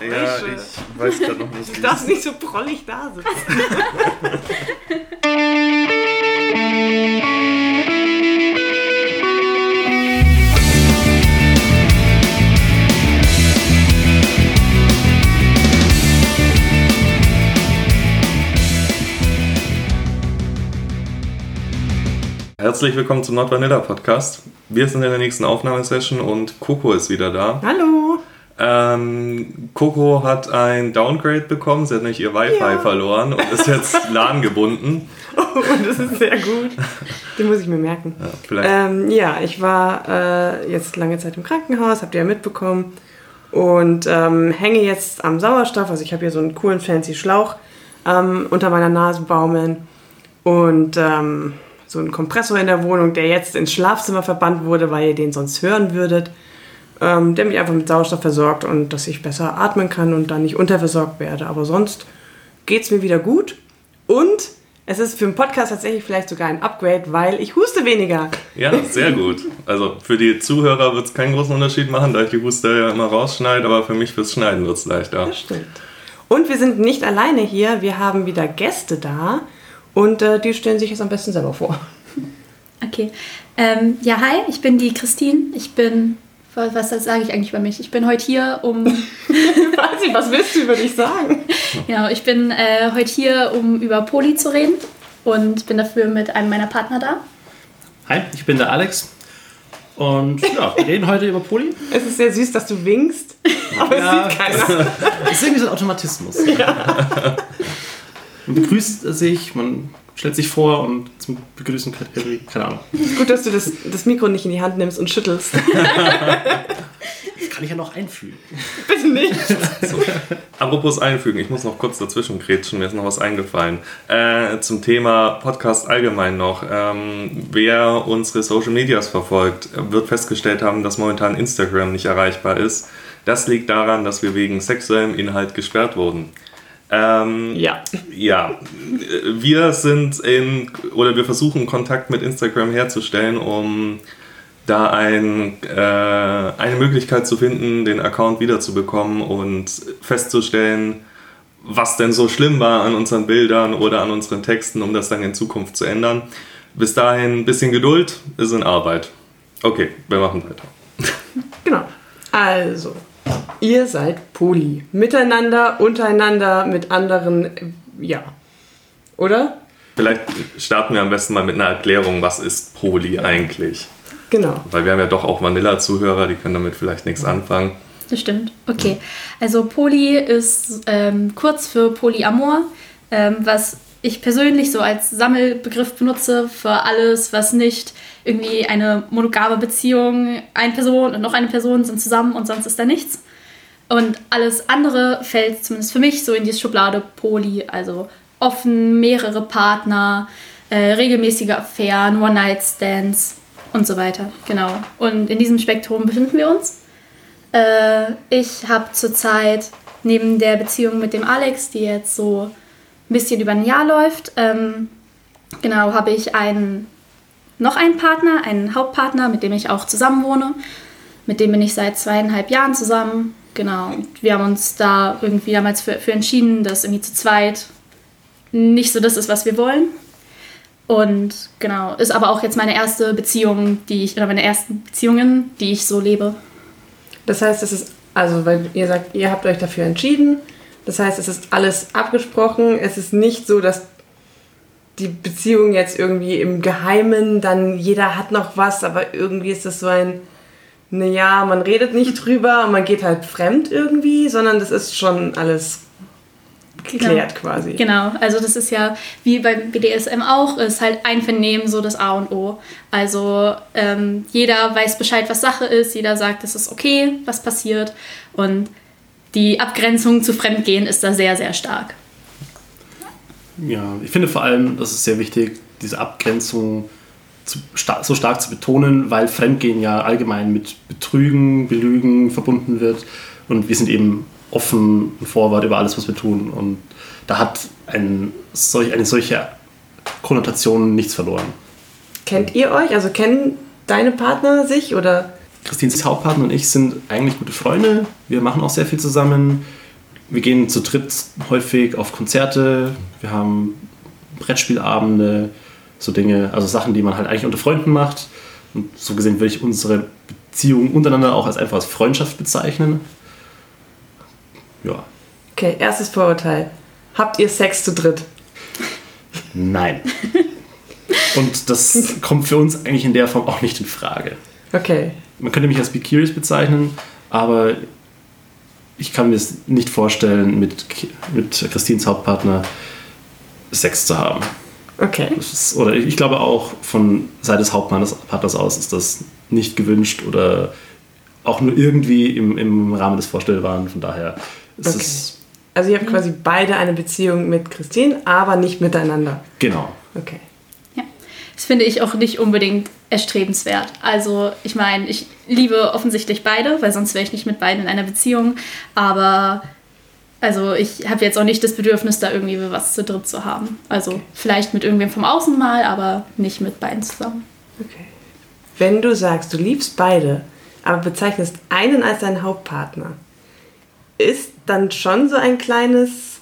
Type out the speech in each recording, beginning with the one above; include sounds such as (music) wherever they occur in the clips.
Ja, ich weiß gerade noch nicht. Du darfst nicht so prollig da sitzen. Herzlich willkommen zum Not Vanilla Podcast. Wir sind in der nächsten Aufnahmesession und Coco ist wieder da. Hallo. Ähm, Coco hat ein Downgrade bekommen, sie hat nämlich ihr Wi-Fi Ja. verloren und ist jetzt (laughs) LAN gebunden. Oh, das ist sehr gut. Den muss ich mir merken. Ja, vielleicht. Ähm, ja, ich war äh, jetzt lange Zeit im Krankenhaus, habt ihr ja mitbekommen. Und ähm, hänge jetzt am Sauerstoff. Also ich habe hier so einen coolen fancy Schlauch ähm, unter meiner Nase baumeln. Und ähm, so einen Kompressor in der Wohnung, der jetzt ins Schlafzimmer verbannt wurde, weil ihr den sonst hören würdet. Ähm, der mich einfach mit Sauerstoff versorgt und dass ich besser atmen kann und dann nicht unterversorgt werde. Aber sonst geht es mir wieder gut. Und es ist für den Podcast tatsächlich vielleicht sogar ein Upgrade, weil ich huste weniger. Ja, sehr gut. Also für die Zuhörer wird es keinen großen Unterschied machen, da ich die Huster ja immer rausschneide, aber für mich fürs Schneiden wird es leichter. Das stimmt. Und wir sind nicht alleine hier, wir haben wieder Gäste da und äh, die stellen sich jetzt am besten selber vor. Okay. Ähm, ja, hi, ich bin die Christine. Ich bin, was, was sage ich eigentlich über mich? Ich bin heute hier, um, (laughs) Weiß ich, was willst du über dich sagen? (laughs) genau, ich bin äh, heute hier, um über Poli zu reden und bin dafür mit einem meiner Partner da. Hi, ich bin der Alex. Und ja, wir reden heute über Poli. Es ist sehr süß, dass du winkst, (laughs) aber Ja. es sieht keiner. Das ist irgendwie so ein Automatismus. Man begrüßt sich, man stellt sich vor und zum Begrüßen, keine Ahnung. (laughs) Gut, dass du das, das Mikro nicht in die Hand nimmst und schüttelst. (laughs) Das kann ich ja noch einfügen. Bitte nicht. So. Apropos einfügen, ich muss noch kurz dazwischen grätschen, mir ist noch was eingefallen. Äh, zum Thema Podcast allgemein noch. Ähm, wer unsere Social Medias verfolgt, wird festgestellt haben, dass momentan Instagram nicht erreichbar ist. Das liegt daran, dass wir wegen sexuellem Inhalt gesperrt wurden. Ähm, Ja. ja, wir sind in, oder wir versuchen Kontakt mit Instagram herzustellen, um da ein, äh, eine Möglichkeit zu finden, den Account wiederzubekommen und festzustellen, was denn so schlimm war an unseren Bildern oder an unseren Texten, um das dann in Zukunft zu ändern. Bis dahin ein bisschen Geduld ist in Arbeit. Okay, wir machen weiter. Genau. Also, ihr seid Poli. Miteinander, untereinander, mit anderen, ja. Oder? Vielleicht starten wir am besten mal mit einer Erklärung, was ist Poli eigentlich? Genau. Weil wir haben ja doch auch Vanilla-Zuhörer, die können damit vielleicht nichts anfangen. Das stimmt. Okay. Also Poly ist ähm, kurz für Polyamor, ähm, was ich persönlich so als Sammelbegriff benutze für alles, was nicht irgendwie eine monogame Beziehung, eine Person und noch eine Person sind zusammen und sonst ist da nichts. Und alles andere fällt zumindest für mich so in die Schublade Poly, also offen, mehrere Partner, äh, regelmäßige Affären, One-Night-Stands und so weiter. Genau. Und in diesem Spektrum befinden wir uns. Äh, ich habe zurzeit neben der Beziehung mit dem Alex, die jetzt so ein bisschen über ein Jahr läuft, ähm, genau, habe ich einen, noch einen Partner, einen Hauptpartner, mit dem ich auch zusammen wohne. Mit dem bin ich seit zweieinhalb Jahren zusammen. Genau. Und wir haben uns da irgendwie damals für, für entschieden, dass irgendwie zu zweit nicht so das ist, was wir wollen. Und genau, ist aber auch jetzt meine erste Beziehung, die ich, oder meine ersten Beziehungen, die ich so lebe. Das heißt, es ist, also, weil ihr sagt, ihr habt euch dafür entschieden. Das heißt, es ist alles abgesprochen. Es ist nicht so, dass die Beziehung jetzt irgendwie im Geheimen, dann jeder hat noch was, aber irgendwie ist das so ein, naja, man redet nicht (laughs) drüber und man geht halt fremd irgendwie, sondern das ist schon alles geklärt quasi. Genau, also das ist ja wie beim BDSM auch, ist halt Einvernehmen so das A und O. Also ähm, jeder weiß Bescheid, was Sache ist, jeder sagt, es ist okay, was passiert und die Abgrenzung zu Fremdgehen ist da sehr, sehr stark. Ja, ich finde vor allem, das ist sehr wichtig, diese Abgrenzung zu, sta so stark zu betonen, weil Fremdgehen ja allgemein mit Betrügen, Belügen verbunden wird. Und wir sind eben offen und forward über alles, was wir tun. Und da hat ein, solch, eine solche Konnotation nichts verloren. Kennt ihr euch? Also kennen deine Partner sich oder? Christines Hauptpartner und ich sind eigentlich gute Freunde. Wir machen auch sehr viel zusammen. Wir gehen zu dritt häufig auf Konzerte, wir haben Brettspielabende, so Dinge, also Sachen, die man halt eigentlich unter Freunden macht. Und so gesehen würde ich unsere Beziehung untereinander auch als einfach als Freundschaft bezeichnen. Ja. Okay, erstes Vorurteil. Habt ihr Sex zu dritt? Nein. Und das kommt für uns eigentlich in der Form auch nicht in Frage. Okay. Man könnte mich als Be Curious bezeichnen, aber ich kann mir es nicht vorstellen, mit, mit Christins Hauptpartner Sex zu haben. Okay. Ist, oder ich glaube auch von Seite des Hauptpartners aus ist das nicht gewünscht oder auch nur irgendwie im, im Rahmen des Vorstellbaren. Von daher ist Okay. es Also ihr habt quasi beide eine Beziehung mit Christine, aber nicht miteinander. genau. Okay. Das finde ich auch nicht unbedingt erstrebenswert. Also, ich meine, ich liebe offensichtlich beide, weil sonst wäre ich nicht mit beiden in einer Beziehung. Aber, also, ich habe jetzt auch nicht das Bedürfnis, da irgendwie was zu dritt zu haben. Also, vielleicht mit irgendwem vom Außen mal, aber nicht mit beiden zusammen. Okay. Wenn du sagst, du liebst beide, aber bezeichnest einen als deinen Hauptpartner, ist dann schon so ein kleines,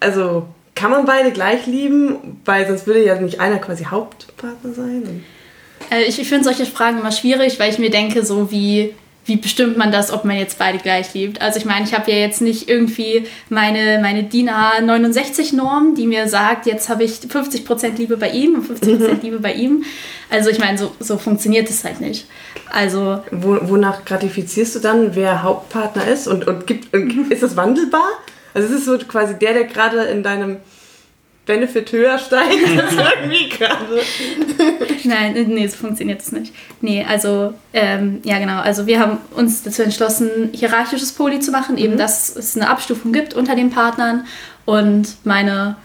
also kann man beide gleich lieben, weil sonst würde ja nicht einer quasi Hauptpartner sein. Äh, ich ich finde solche Fragen immer schwierig, weil ich mir denke, so wie, wie bestimmt man das, ob man jetzt beide gleich liebt. Also ich meine, ich habe ja jetzt nicht irgendwie meine, meine DIN A69-Norm, die mir sagt, jetzt habe ich 50% Liebe bei ihm und 50% (laughs) Liebe bei ihm. Also ich meine, so, so funktioniert es halt nicht. Also Wo, wonach gratifizierst du dann, wer Hauptpartner ist? Und, und, gibt, und (laughs) ist das wandelbar? Also ist es so quasi der, der gerade in deinem Benefit höher steigt, (laughs) als irgendwie gerade. Nein, nee, so funktioniert es nicht. Nee, also, ähm, ja genau, also wir haben uns dazu entschlossen, hierarchisches Poly zu machen, eben dass es eine Abstufung gibt unter den Partnern und meine,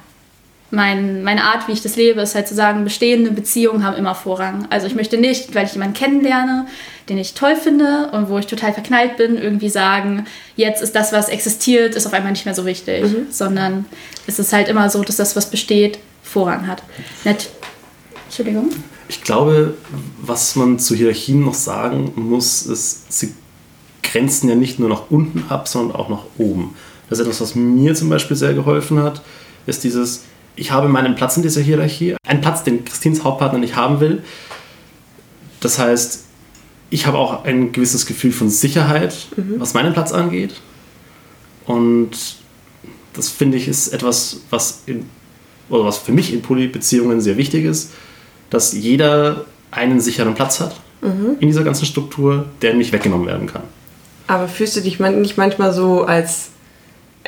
mein, meine Art, wie ich das lebe, ist halt zu sagen, bestehende Beziehungen haben immer Vorrang. Also ich möchte nicht, weil ich jemanden kennenlerne, den ich toll finde und wo ich total verknallt bin, irgendwie sagen, jetzt ist das, was existiert, ist auf einmal nicht mehr so wichtig, sondern es ist halt immer so, dass das, was besteht, Vorrang hat. Nat Entschuldigung. Ich glaube, was man zu Hierarchien noch sagen muss, ist, sie grenzen ja nicht nur nach unten ab, sondern auch nach oben. Das ist etwas, was mir zum Beispiel sehr geholfen hat, ist dieses, ich habe meinen Platz in dieser Hierarchie, einen Platz, den Christins Hauptpartner nicht haben will. Das heißt, ich habe auch ein gewisses Gefühl von Sicherheit, was meinen Platz angeht. Und das finde ich ist etwas, was, in, oder was für mich in Polybeziehungen sehr wichtig ist, dass jeder einen sicheren Platz hat in dieser ganzen Struktur, der nicht weggenommen werden kann. Aber fühlst du dich nicht manchmal so als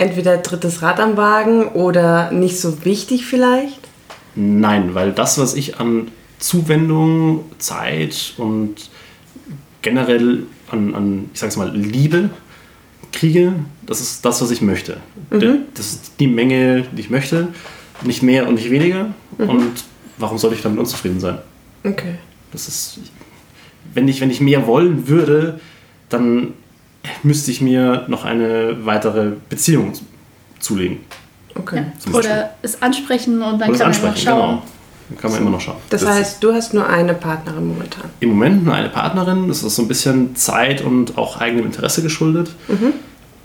entweder drittes Rad am Wagen oder nicht so wichtig vielleicht? Nein, weil das, was ich an Zuwendung, Zeit und generell an, an ich sag's mal, Liebe kriege, das ist das, was ich möchte. Der- Das ist die Menge, die ich möchte, nicht mehr und nicht weniger. Und warum sollte ich damit unzufrieden sein? Okay. Das ist, wenn ich, wenn ich mehr wollen würde, dann müsste ich mir noch eine weitere Beziehung zulegen. Okay. Ja. Oder es ansprechen und dann Oder kann man immer ansprechen, schauen. genau. Dann kann man immer noch schauen. Das, Das heißt, du hast nur eine Partnerin momentan. Im Moment nur eine Partnerin, das ist so ein bisschen Zeit und auch eigenem Interesse geschuldet.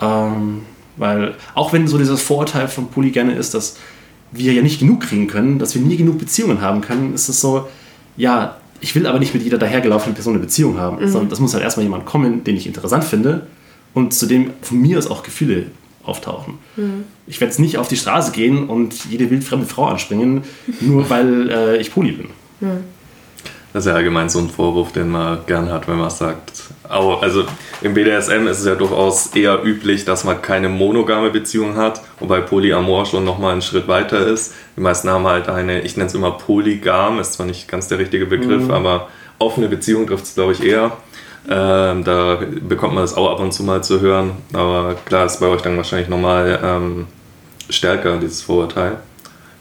Ähm, weil auch wenn so dieses Vorurteil von Poly gerne ist, dass wir ja nicht genug kriegen können, dass wir nie genug Beziehungen haben können, ist es so, ja, ich will aber nicht mit jeder dahergelaufenen Person eine Beziehung haben, sondern das muss halt erstmal jemand kommen, den ich interessant finde und zu dem von mir aus auch Gefühle auftauchen. Ich werde jetzt nicht auf die Straße gehen und jede wildfremde Frau anspringen, nur (laughs) weil äh, ich Poly bin. Das ist ja allgemein so ein Vorwurf, den man gern hat, wenn man sagt, au- also im BDSM ist es ja durchaus eher üblich, dass man keine monogame Beziehung hat, wobei Polyamor schon nochmal einen Schritt weiter ist. Die meisten haben halt eine, ich nenne es immer polygam, ist zwar nicht ganz der richtige Begriff, aber offene Beziehung trifft es glaube ich eher. Ähm, da bekommt man das auch ab und zu mal zu hören, aber klar ist bei euch dann wahrscheinlich nochmal ähm, stärker, dieses Vorurteil.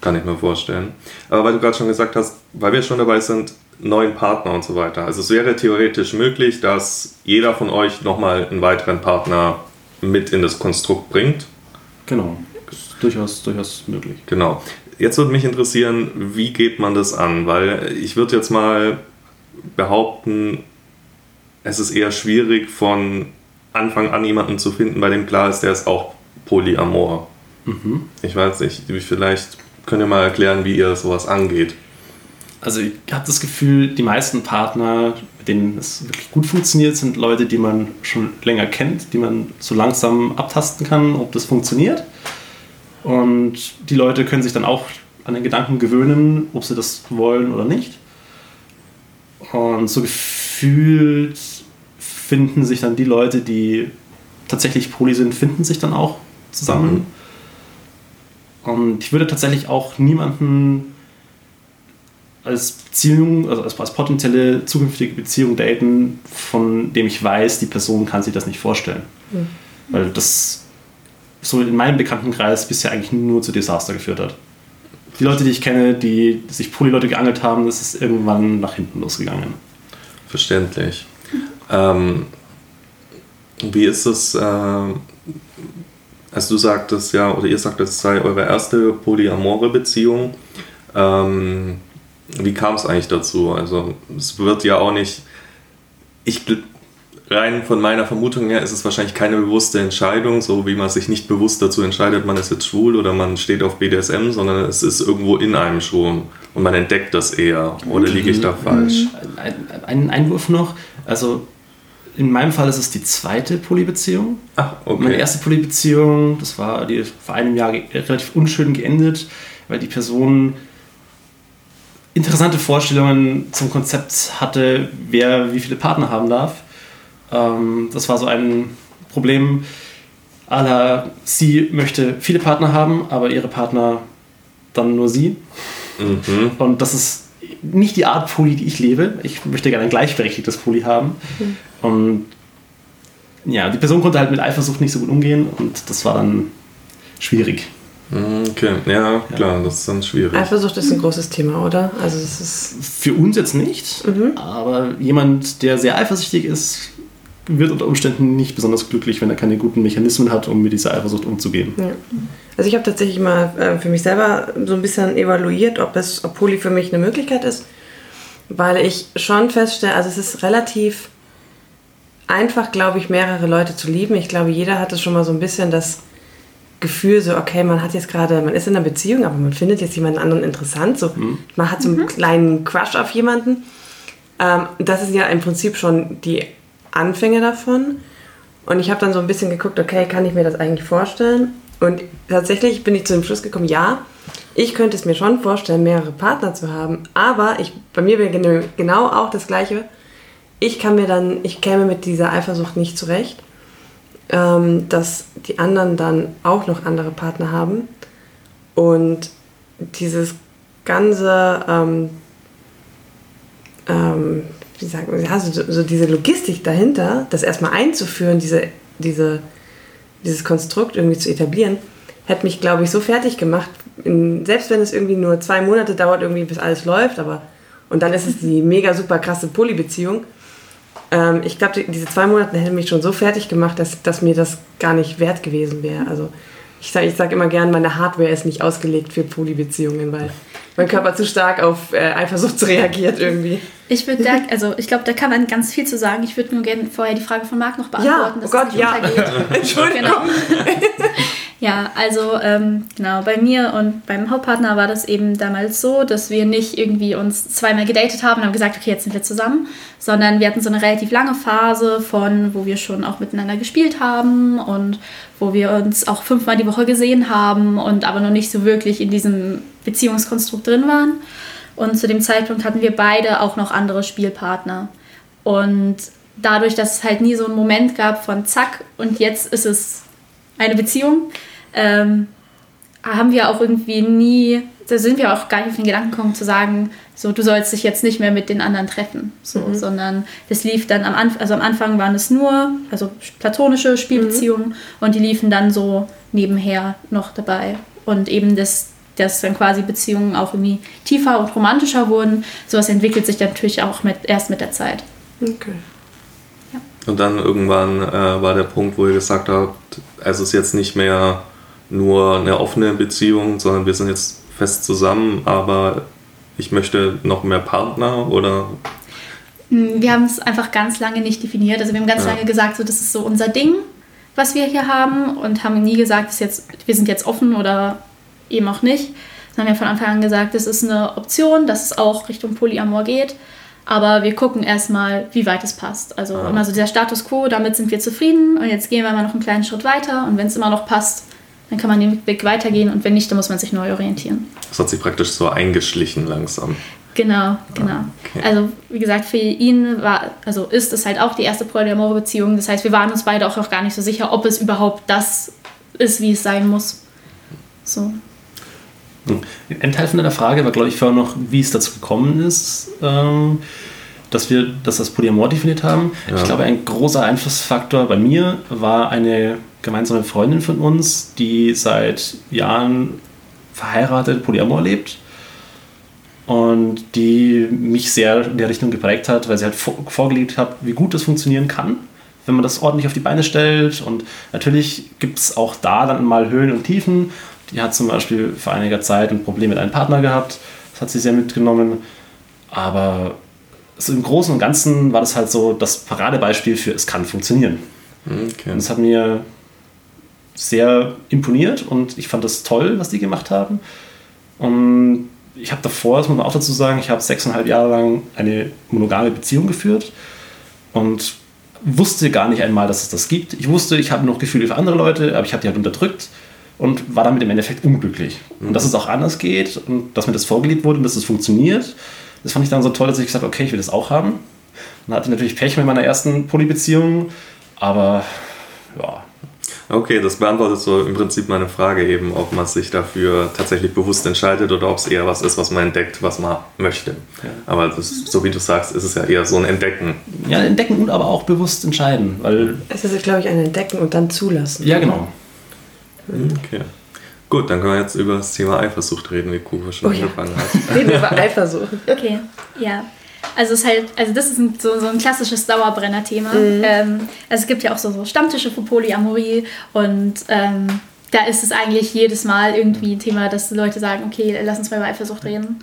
Kann ich mir vorstellen. Aber weil du gerade schon gesagt hast, weil wir schon dabei sind, neuen Partner und so weiter. Also es wäre theoretisch möglich, dass jeder von euch nochmal einen weiteren Partner mit in das Konstrukt bringt. Genau, ist durchaus, durchaus möglich. Genau. Jetzt würde mich interessieren, wie geht man das an? Weil ich würde jetzt mal behaupten, es ist eher schwierig von Anfang an jemanden zu finden, bei dem klar ist, der ist auch Polyamor. Ich weiß nicht, vielleicht könnt ihr mal erklären, wie ihr sowas angeht. Also ich habe das Gefühl, die meisten Partner, mit denen es wirklich gut funktioniert, sind Leute, die man schon länger kennt, die man so langsam abtasten kann, ob das funktioniert. Und die Leute können sich dann auch an den Gedanken gewöhnen, ob sie das wollen oder nicht. Und so gefühlt finden sich dann die Leute, die tatsächlich poly sind, finden sich dann auch zusammen. Und ich würde tatsächlich auch niemanden als Beziehung, also als, als potenzielle zukünftige Beziehung daten, von dem ich weiß, die Person kann sich das nicht vorstellen. Weil das so in meinem Bekanntenkreis bisher eigentlich nur zu Desaster geführt hat. Die Leute, die ich kenne, die sich Poly-Leute geangelt haben, das ist irgendwann nach hinten losgegangen. Verständlich. Ähm, wie ist es, äh, also du sagtest ja, oder ihr sagt, es sei eure erste polyamore Beziehung. Ähm, wie kam es eigentlich dazu? Also es wird ja auch nicht, ich rein von meiner Vermutung her ist es wahrscheinlich keine bewusste Entscheidung, so wie man sich nicht bewusst dazu entscheidet, man ist jetzt schwul oder man steht auf BDSM, sondern es ist irgendwo in einem schon und man entdeckt das eher. Oder liege ich da falsch? Ein, ein Einwurf noch, also in meinem Fall ist es die zweite Polybeziehung. Ach, okay. Meine erste Polybeziehung, das war die vor einem Jahr relativ unschön geendet, weil die Person interessante Vorstellungen zum Konzept hatte, wer wie viele Partner haben darf. Ähm, das war so ein Problem aller, sie möchte viele Partner haben, aber ihre Partner dann nur sie. Mhm. Und das ist nicht die Art Poly, die ich lebe. Ich möchte gerne ein gleichberechtigtes Poly haben. Und ja, die Person konnte halt mit Eifersucht nicht so gut umgehen und das war dann schwierig. Mhm, Okay, ja, klar, das ist dann schwierig. Eifersucht ist ein großes Thema, oder? Also es ist Für uns jetzt nicht, aber jemand, der sehr eifersüchtig ist, wird unter Umständen nicht besonders glücklich, wenn er keine guten Mechanismen hat, um mit dieser Eifersucht umzugehen. Ja. Also ich habe tatsächlich mal äh, für mich selber so ein bisschen evaluiert, ob es, ob Poly für mich eine Möglichkeit ist, weil ich schon feststelle, also es ist relativ einfach, glaube ich, mehrere Leute zu lieben. Ich glaube, jeder hatte schon mal so ein bisschen das Gefühl, so okay, man hat jetzt gerade, man ist in einer Beziehung, aber man findet jetzt jemanden anderen interessant, so man hat so einen kleinen Crush auf jemanden. Ähm, das ist ja im Prinzip schon die Anfänge davon. Und ich habe dann so ein bisschen geguckt, okay, kann ich mir das eigentlich vorstellen? Und tatsächlich bin ich zu dem Schluss gekommen, ja, ich könnte es mir schon vorstellen, mehrere Partner zu haben. Aber ich, bei mir wäre genau auch das Gleiche. Ich kann mir dann, ich käme mit dieser Eifersucht nicht zurecht, ähm, dass die anderen dann auch noch andere Partner haben. Und dieses ganze, ähm, ähm, wie sagt man, ja, so, so diese Logistik dahinter, das erstmal einzuführen, diese, diese, dieses Konstrukt irgendwie zu etablieren, hätte mich, glaube ich, so fertig gemacht. In, selbst wenn es irgendwie nur zwei Monate dauert, irgendwie bis alles läuft, aber und dann ist es die mega super krasse Polybeziehung. Ähm, ich glaube, die, diese zwei Monate hätten mich schon so fertig gemacht, dass, dass mir das gar nicht wert gewesen wäre. Also ich sage ich sag immer gern, meine Hardware ist nicht ausgelegt für Polybeziehungen, weil mein Körper zu stark auf äh, Eifersucht (laughs) reagiert irgendwie. Ich würde da, also ich glaube, da kann man ganz viel zu sagen. Ich würde nur gerne vorher die Frage von Marc noch beantworten, oh dass Gott, ja. (laughs) Entschuldigung. Genau. (laughs) ja, also ähm, genau, bei mir und beim Hauptpartner war das eben damals so, dass wir nicht irgendwie uns zweimal gedatet haben und haben gesagt, okay, jetzt sind wir zusammen, sondern wir hatten so eine relativ lange Phase von, wo wir schon auch miteinander gespielt haben und wo wir uns auch fünfmal die Woche gesehen haben und aber noch nicht so wirklich in diesem Beziehungskonstrukt drin waren. Und zu dem Zeitpunkt hatten wir beide auch noch andere Spielpartner. Und dadurch, dass es halt nie so einen Moment gab von zack und jetzt ist es eine Beziehung, ähm, haben wir auch irgendwie nie, da sind wir auch gar nicht auf den Gedanken gekommen zu sagen, so du sollst dich jetzt nicht mehr mit den anderen treffen, so, sondern das lief dann am Anfang, also am Anfang waren es nur, also platonische Spielbeziehungen und die liefen dann so nebenher noch dabei und eben das dass dann quasi Beziehungen auch irgendwie tiefer und romantischer wurden. Sowas entwickelt sich dann natürlich auch mit, erst mit der Zeit. Okay. Und dann irgendwann äh, war der Punkt, wo ihr gesagt habt, es ist jetzt nicht mehr nur eine offene Beziehung, sondern wir sind jetzt fest zusammen, aber ich möchte noch mehr Partner oder Wir haben es einfach ganz lange nicht definiert. Also wir haben ganz Ja. lange gesagt, so das ist so unser Ding. was wir hier haben und haben nie gesagt, dass jetzt, wir sind jetzt offen oder eben auch nicht. Sondern wir haben von Anfang an gesagt, das ist eine Option, dass es auch Richtung Polyamor geht. Aber wir gucken erstmal, wie weit es passt. Also Ah. immer so der Status quo, damit sind wir zufrieden und jetzt gehen wir mal noch einen kleinen Schritt weiter und wenn es immer noch passt, dann kann man den Weg weitergehen und wenn nicht, dann muss man sich neu orientieren. Das hat sich praktisch so eingeschlichen langsam. Genau, genau. okay. Also wie gesagt, für ihn war, also ist es halt auch die erste polyamore Beziehung. Das heißt, wir waren uns beide auch noch gar nicht so sicher, ob es überhaupt das ist, wie es sein muss. So. Ein Teil von deiner Frage war, glaube ich, vorher noch, wie es dazu gekommen ist, ähm, dass wir dass das Polyamor definiert haben. Ja. Ich glaube, ein großer Einflussfaktor bei mir war eine gemeinsame Freundin von uns, die seit Jahren verheiratet Polyamor lebt und die mich sehr in der Richtung geprägt hat, weil sie halt vor, vorgelegt hat, wie gut das funktionieren kann, wenn man das ordentlich auf die Beine stellt. Und natürlich gibt es auch da dann mal Höhen und Tiefen. Die hat zum Beispiel vor einiger Zeit ein Problem mit einem Partner gehabt. Das hat sie sehr mitgenommen. Aber so im Großen und Ganzen war das halt so das Paradebeispiel für es kann funktionieren. Okay. Und das hat mir sehr imponiert und ich fand das toll, was die gemacht haben. Und ich habe davor, das muss man auch dazu sagen, ich habe sechseinhalb Jahre lang eine monogame Beziehung geführt und wusste gar nicht einmal, dass es das gibt. Ich wusste, ich habe noch Gefühle für andere Leute, aber ich habe die halt unterdrückt und war damit im Endeffekt unglücklich. Und dass es auch anders geht und dass mir das vorgelebt wurde und dass es funktioniert, das fand ich dann so toll, dass ich gesagt habe, okay, ich will das auch haben. Dann hatte ich natürlich Pech mit meiner ersten Polybeziehung, aber ja, Okay, das beantwortet so im Prinzip meine Frage eben, ob man sich dafür tatsächlich bewusst entscheidet oder ob es eher was ist, was man entdeckt, was man möchte. Aber das, so wie du sagst, ist es ja eher so ein Entdecken. ja, entdecken und aber auch bewusst entscheiden, weil, Es ist, glaube ich, ein Entdecken und dann zulassen. ja genau. Okay. Gut, dann können wir jetzt über das Thema Eifersucht reden, wie Kuba schon Oh ja. angefangen hat. Reden wir über Eifersucht. Okay, ja. Also es ist halt, also das ist ein, so, so ein klassisches Dauerbrenner-Thema. Ähm, also es gibt ja auch so, so Stammtische für Polyamorie und ähm, da ist es eigentlich jedes Mal irgendwie ein Thema, dass Leute sagen, okay, lass uns mal über Eifersucht reden.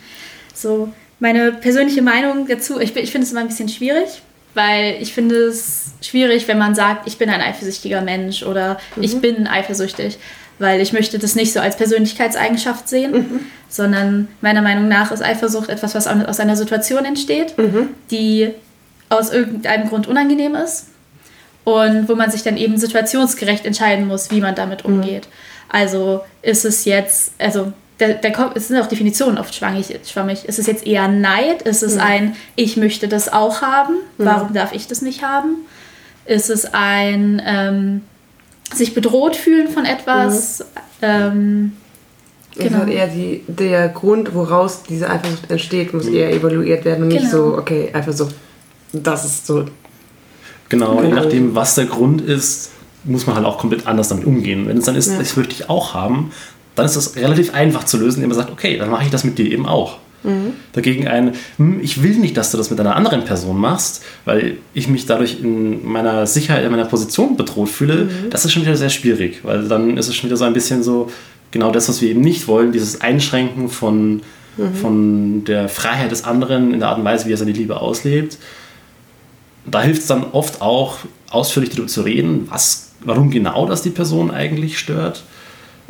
So, meine persönliche Meinung dazu, ich, ich finde es immer ein bisschen schwierig, weil ich finde es schwierig, wenn man sagt, ich bin ein eifersüchtiger Mensch oder ich bin eifersüchtig, weil ich möchte das nicht so als Persönlichkeitseigenschaft sehen, sondern meiner Meinung nach ist Eifersucht etwas, was aus einer Situation entsteht, die aus irgendeinem Grund unangenehm ist und wo man sich dann eben situationsgerecht entscheiden muss, wie man damit umgeht. Also ist es jetzt, also der, der, es sind auch Definitionen oft schwammig, schwammig. Ist es jetzt eher Neid? Ist es ein, ich möchte das auch haben? Warum darf ich das nicht haben? Ist es ein ähm, sich bedroht fühlen von etwas? Ähm, Es Genau. hat eher die, der Grund, woraus diese Eifersucht entsteht, muss eher evaluiert werden und nicht Genau. so, okay, Eifersucht, das ist so. Genau, je Genau. nachdem, was der Grund ist, muss man halt auch komplett anders damit umgehen. Wenn es dann ist, Ja. das möchte ich auch haben, dann ist das relativ einfach zu lösen, indem man sagt, okay, dann mache ich das mit dir eben auch. Dagegen ein, hm, ich will nicht, dass du das mit einer anderen Person machst, weil ich mich dadurch in meiner Sicherheit, in meiner Position bedroht fühle, das ist schon wieder sehr schwierig, weil dann ist es schon wieder so ein bisschen so, genau das, was wir eben nicht wollen, dieses Einschränken von, von der Freiheit des anderen in der Art und Weise, wie er seine Liebe auslebt. Da hilft es dann oft auch, ausführlich darüber zu reden, was, warum genau das die Person eigentlich stört.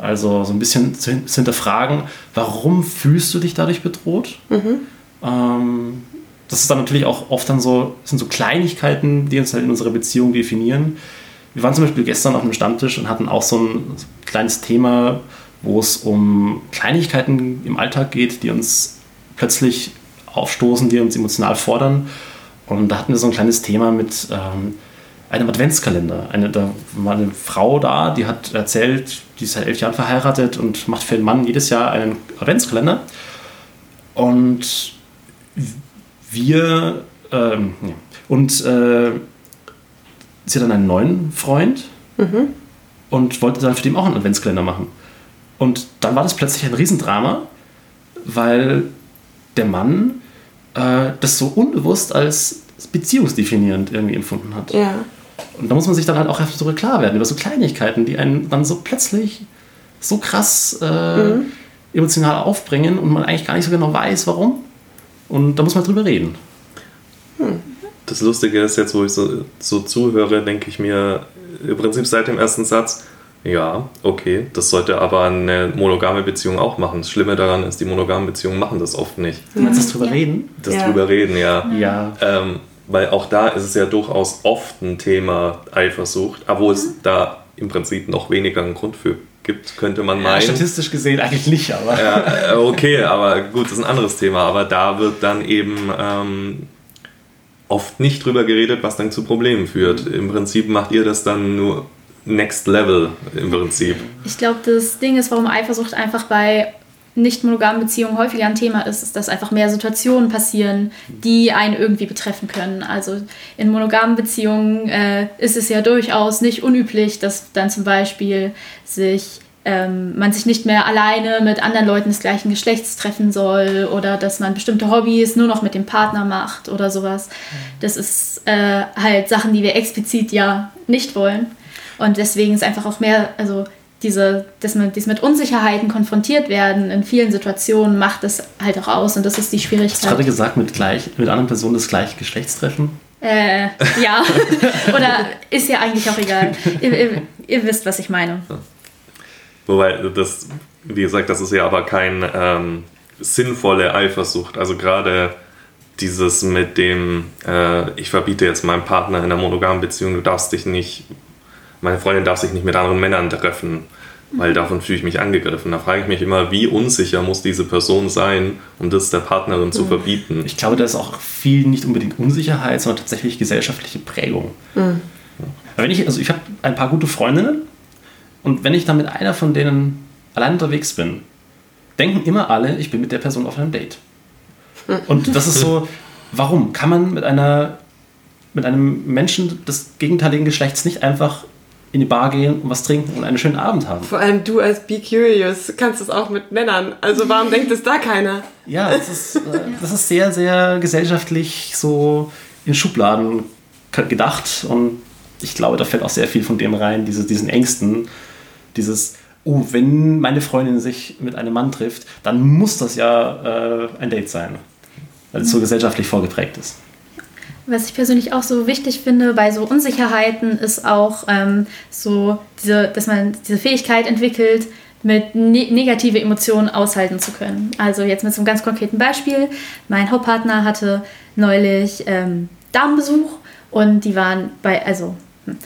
Also so ein bisschen zu, hin- zu hinterfragen, warum fühlst du dich dadurch bedroht? Ähm, das ist dann natürlich auch oft dann so, sind so Kleinigkeiten, die uns halt in unserer Beziehung definieren. Wir waren zum Beispiel gestern auf einem Stammtisch und hatten auch so ein kleines Thema, wo es um Kleinigkeiten im Alltag geht, die uns plötzlich aufstoßen, die uns emotional fordern. Und da hatten wir so ein kleines Thema mit ähm, einem Adventskalender. Eine, da war eine Frau da, die hat erzählt, die ist seit elf Jahren verheiratet und macht für den Mann jedes Jahr einen Adventskalender. Und wir, ähm, nee. und äh, sie hat dann einen neuen Freund und wollte dann für den auch einen Adventskalender machen. Und dann war das plötzlich ein Riesendrama, weil der Mann äh, das so unbewusst als beziehungsdefinierend irgendwie empfunden hat. Ja. Und da muss man sich dann halt auch einfach darüber klar werden, über so Kleinigkeiten, die einen dann so plötzlich so krass äh, emotional aufbringen und man eigentlich gar nicht so genau weiß, warum. Und da muss man drüber reden. Das das Lustige ist jetzt, wo ich so, so zuhöre, denke ich mir im Prinzip seit dem ersten Satz, ja, okay, das sollte aber eine monogame Beziehung auch machen. Das Schlimme daran ist, die monogamen Beziehungen machen das oft nicht. Du meinst das drüber Ja. reden? Das Ja. drüber reden, ja. Ja. Ähm, weil auch da ist es ja durchaus oft ein Thema Eifersucht, aber wo es da im Prinzip noch weniger einen Grund für gibt, könnte man ja. meinen. Statistisch gesehen eigentlich nicht, aber. Ja, (laughs) äh, okay, aber gut, das ist ein anderes Thema. Aber da wird dann eben ähm, oft nicht drüber geredet, was dann zu Problemen führt. Im Prinzip macht ihr das dann nur next level im Prinzip. Ich glaube, das Ding ist, warum Eifersucht einfach bei nicht monogamen Beziehungen häufiger ein Thema ist, ist, dass einfach mehr Situationen passieren, die einen irgendwie betreffen können. Also in monogamen Beziehungen äh, ist es ja durchaus nicht unüblich, dass dann zum Beispiel sich ähm, man sich nicht mehr alleine mit anderen Leuten des gleichen Geschlechts treffen soll oder dass man bestimmte Hobbys nur noch mit dem Partner macht oder sowas. Das ist äh, halt Sachen, die wir explizit ja nicht wollen. Und deswegen ist einfach auch mehr, also diese, dass man dies mit Unsicherheiten konfrontiert werden in vielen Situationen, macht das halt auch aus und das ist die Hast du gerade Schwierigkeit. gesagt, mit, gleich, mit anderen Personen des gleichen Geschlechts treffen? Äh, ja, (laughs) oder ist ja eigentlich auch egal. Ihr, ihr, ihr wisst, was ich meine. Wobei das, wie gesagt, das ist ja aber keine ähm, sinnvolle Eifersucht. Also gerade dieses mit dem, äh, ich verbiete jetzt meinem Partner in einer monogamen Beziehung, du darfst dich nicht, meine Freundin darf sich nicht mit anderen Männern treffen, weil davon fühle ich mich angegriffen. Da frage ich mich immer, wie unsicher muss diese Person sein, um das der Partnerin zu verbieten. Ich glaube, da ist auch viel nicht unbedingt Unsicherheit, sondern tatsächlich gesellschaftliche Prägung. Weil Wenn ich, also ich habe ein paar gute Freundinnen und wenn ich dann mit einer von denen allein unterwegs bin, denken immer alle, ich bin mit der Person auf einem Date. Und das ist so, warum kann man mit einer mit einem Menschen des gegenteiligen Geschlechts nicht einfach in die Bar gehen und was trinken und einen schönen Abend haben? Vor allem du als Be Curious kannst es auch mit Männern. Also warum denkt es da keiner? Ja, das ist, äh, das ist sehr, sehr gesellschaftlich so in Schubladen gedacht und ich glaube, da fällt auch sehr viel von dem rein, diese, diesen Ängsten, dieses, oh, wenn meine Freundin sich mit einem Mann trifft, dann muss das ja äh, ein Date sein, weil es so gesellschaftlich vorgeprägt ist. Was ich persönlich auch so wichtig finde bei so Unsicherheiten ist auch ähm, so, diese, dass man diese Fähigkeit entwickelt, mit ne negative Emotionen aushalten zu können. Also jetzt mit so einem ganz konkreten Beispiel. Mein Hauptpartner hatte neulich ähm, Damenbesuch und die waren bei, also hm,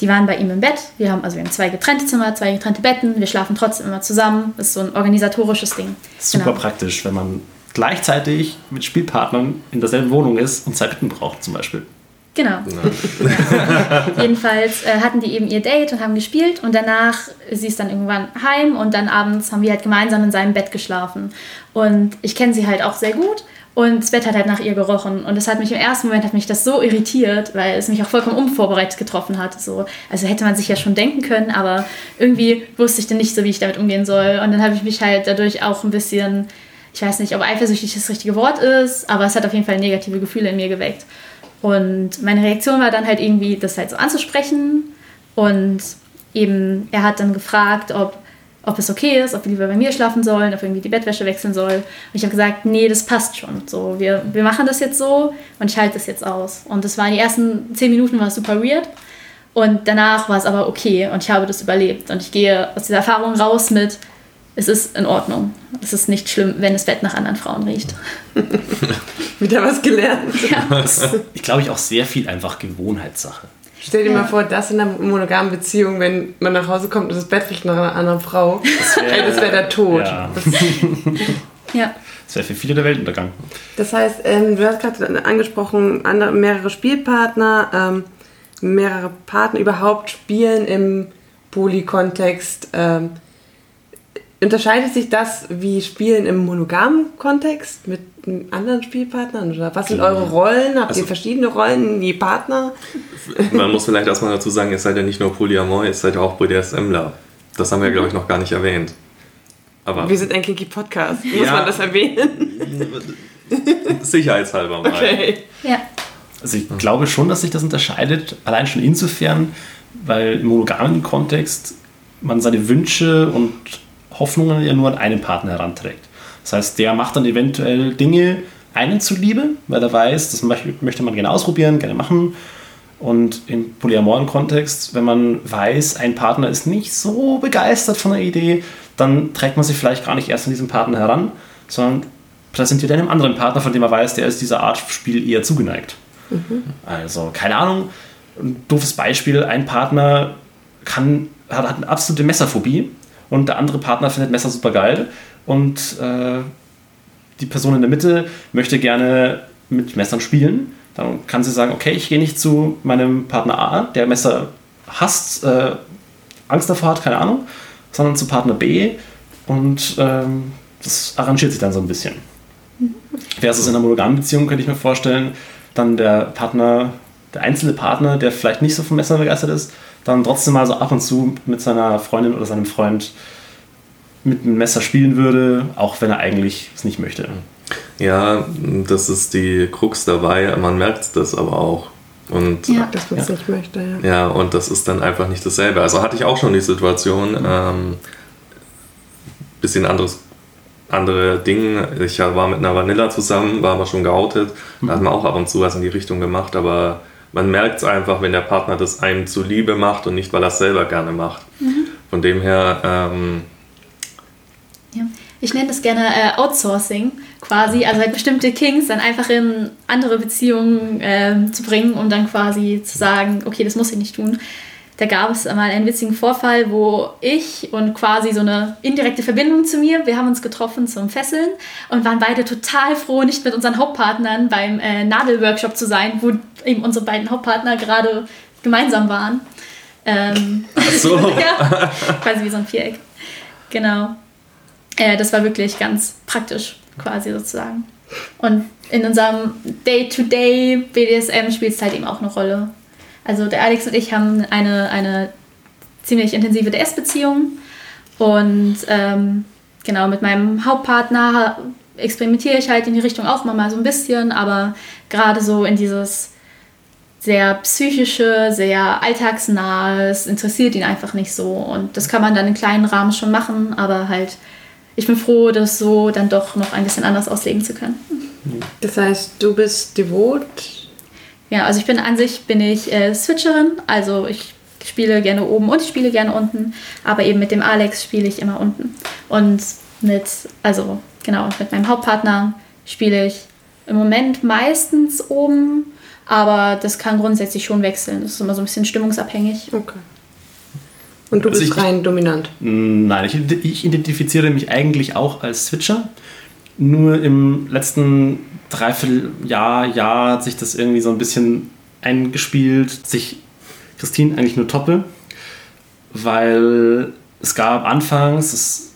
die waren bei ihm im Bett. Wir haben also wir haben zwei getrennte Zimmer, zwei getrennte Betten. Wir schlafen trotzdem immer zusammen. Das ist so ein organisatorisos Ding. Super Genau. praktisch, wenn man gleichzeitig mit Spielpartnern in derselben Wohnung ist und zwei Betten braucht zum Beispiel. Genau. (laughs) Jedenfalls äh, hatten die eben ihr Date und haben gespielt und danach, sie ist dann irgendwann heim und dann abends haben wir halt gemeinsam in seinem Bett geschlafen. Und ich kenne sie halt auch sehr gut und das Bett hat halt nach ihr gerochen und das hat mich im ersten Moment hat mich das so irritiert, weil es mich auch vollkommen unvorbereitet getroffen hat. So, also hätte man sich ja schon denken können, aber irgendwie wusste ich dann nicht so, wie ich damit umgehen soll. Und dann habe ich mich halt dadurch auch ein bisschen, ich weiß nicht, ob eifersüchtig das richtige Wort ist, aber es hat auf jeden Fall negative Gefühle in mir geweckt. Und meine Reaktion war dann halt irgendwie, das halt so anzusprechen. Und eben, er hat dann gefragt, ob, ob es okay ist, ob wir lieber bei mir schlafen sollen, ob irgendwie die Bettwäsche wechseln soll. Und ich habe gesagt, nee, das passt schon. So, wir, wir machen das jetzt so und ich halte das jetzt aus. Und das war in die ersten zehn Minuten war super weird. Und danach war es aber okay und ich habe das überlebt. Und ich gehe aus dieser Erfahrung raus mit, es ist in Ordnung. Es ist nicht schlimm, wenn das Bett nach anderen Frauen riecht. (laughs) Wieder was gelernt. Ja. Ich glaube, ich auch sehr viel einfach Gewohnheitssache. Stell dir mal vor, das in einer monogamen Beziehung, wenn man nach Hause kommt und das Bett riecht nach einer anderen Frau. Das wäre der Tod. Ja. Das, ja. Das wäre für viele der Weltuntergang. das heißt, ähm, du hast gerade angesprochen, andere, mehrere Spielpartner, ähm, mehrere Partner überhaupt spielen im Polykontext. Ähm, unterscheidet sich das wie Spielen im monogamen Kontext mit anderen Spielpartnern? Oder was sind eure Rollen? Habt ihr Also- verschiedene Rollen, je Partner? (laughs) Man muss vielleicht erstmal dazu sagen, ihr seid ja nicht nur Polyamor, ihr seid ja auch BDSMler. Das haben wir, glaube ich, noch gar nicht erwähnt. Aber Wir sind ein kinky Podcast. Muss Ja. man das erwähnen? (laughs) sicherheitshalber mal. Okay. Ja. Also ich glaube schon, dass sich das unterscheidet, allein schon insofern, weil im monogamen Kontext man seine Wünsche und Hoffnungen ja nur an einen Partner heranträgt. Das heißt, der macht dann eventuell Dinge, einen zuliebe, weil er weiß, das möchte man gerne ausprobieren, gerne machen. Und im polyamoren Kontext, wenn man weiß, ein Partner ist nicht so begeistert von der Idee, dann trägt man sich vielleicht gar nicht erst an diesen Partner heran, sondern präsentiert einem anderen Partner, von dem er weiß, der ist dieser Art Spiel eher zugeneigt. Mhm. Also, keine Ahnung, ein doofes Beispiel, ein Partner kann, hat, hat eine absolute Messerphobie und der andere Partner findet Messer super geil und äh, die Person in der Mitte möchte gerne mit Messern spielen. Dann kann sie sagen, okay, ich gehe nicht zu meinem Partner A, der Messer hasst, äh, Angst davor hat, keine Ahnung, sondern zu Partner B und ähm, das arrangiert sich dann so ein bisschen. Versus in einer monogamen Beziehung könnte ich mir vorstellen, dann der Partner, der einzelne Partner, der vielleicht nicht so vom Messer begeistert ist, dann trotzdem mal so ab und zu mit seiner Freundin oder seinem Freund mit einem Messer spielen würde, auch wenn er eigentlich es nicht möchte. Ja, das ist die Krux dabei, man merkt das aber auch. Und, ja, dass man es ja. nicht möchte. Ja. ja, und das ist dann einfach nicht dasselbe. Also hatte ich auch schon die Situation, mhm. ähm, bisschen anderes andere Dinge. Ich war mit einer Vanilla zusammen, war aber schon geoutet. Da hat man auch ab und zu was in die Richtung gemacht, aber man merkt es einfach, wenn der Partner das einem zuliebe macht und nicht, weil er es selber gerne macht. Mhm. Von dem her. Ähm, ja. Ich nenne das gerne äh, Outsourcing quasi, also halt bestimmte Kings dann einfach in andere Beziehungen äh, zu bringen, um dann quasi zu sagen, okay, das muss ich nicht tun da gab es mal einen witzigen Vorfall, wo ich und quasi so eine indirekte Verbindung zu mir, wir haben uns getroffen zum Fesseln und waren beide total froh, nicht mit unseren Hauptpartnern beim äh, Nadelworkshop zu sein, wo eben unsere beiden Hauptpartner gerade gemeinsam waren. Ähm, Ach so. (laughs) ja, quasi wie so ein Viereck. Genau. Äh, das war wirklich ganz praktisch, quasi sozusagen. Und in unserem Day-to-Day BDSM spielt es halt eben auch eine Rolle. Also der Alex und ich haben eine, eine ziemlich intensive DS-Beziehung und ähm, genau mit meinem Hauptpartner experimentiere ich halt in die Richtung auch mal so ein bisschen, aber gerade so in dieses sehr psychische, sehr alltagsnahes, interessiert ihn einfach nicht so. Und das kann man dann in kleinen Rahmen schon machen, aber halt, ich bin froh, das so dann doch noch ein bisschen anders auslegen zu können. Das heißt, du bist devot ja, also ich bin an sich bin ich äh, Switcherin, also ich spiele gerne oben und ich spiele gerne unten, aber eben mit dem Alex spiele ich immer unten. Und mit, also genau, mit meinem Hauptpartner spiele ich im Moment meistens oben, aber das kann grundsätzlich schon wechseln. Das ist immer so ein bisschen stimmungsabhängig. Okay. Und du also bist rein dominant? Nein, ich, ich identifiziere mich eigentlich auch als Switcher. Nur im letzten Dreivierteljahr, Jahr hat sich das irgendwie so ein bisschen eingespielt, sich Christine eigentlich nur toppe, weil es gab anfangs,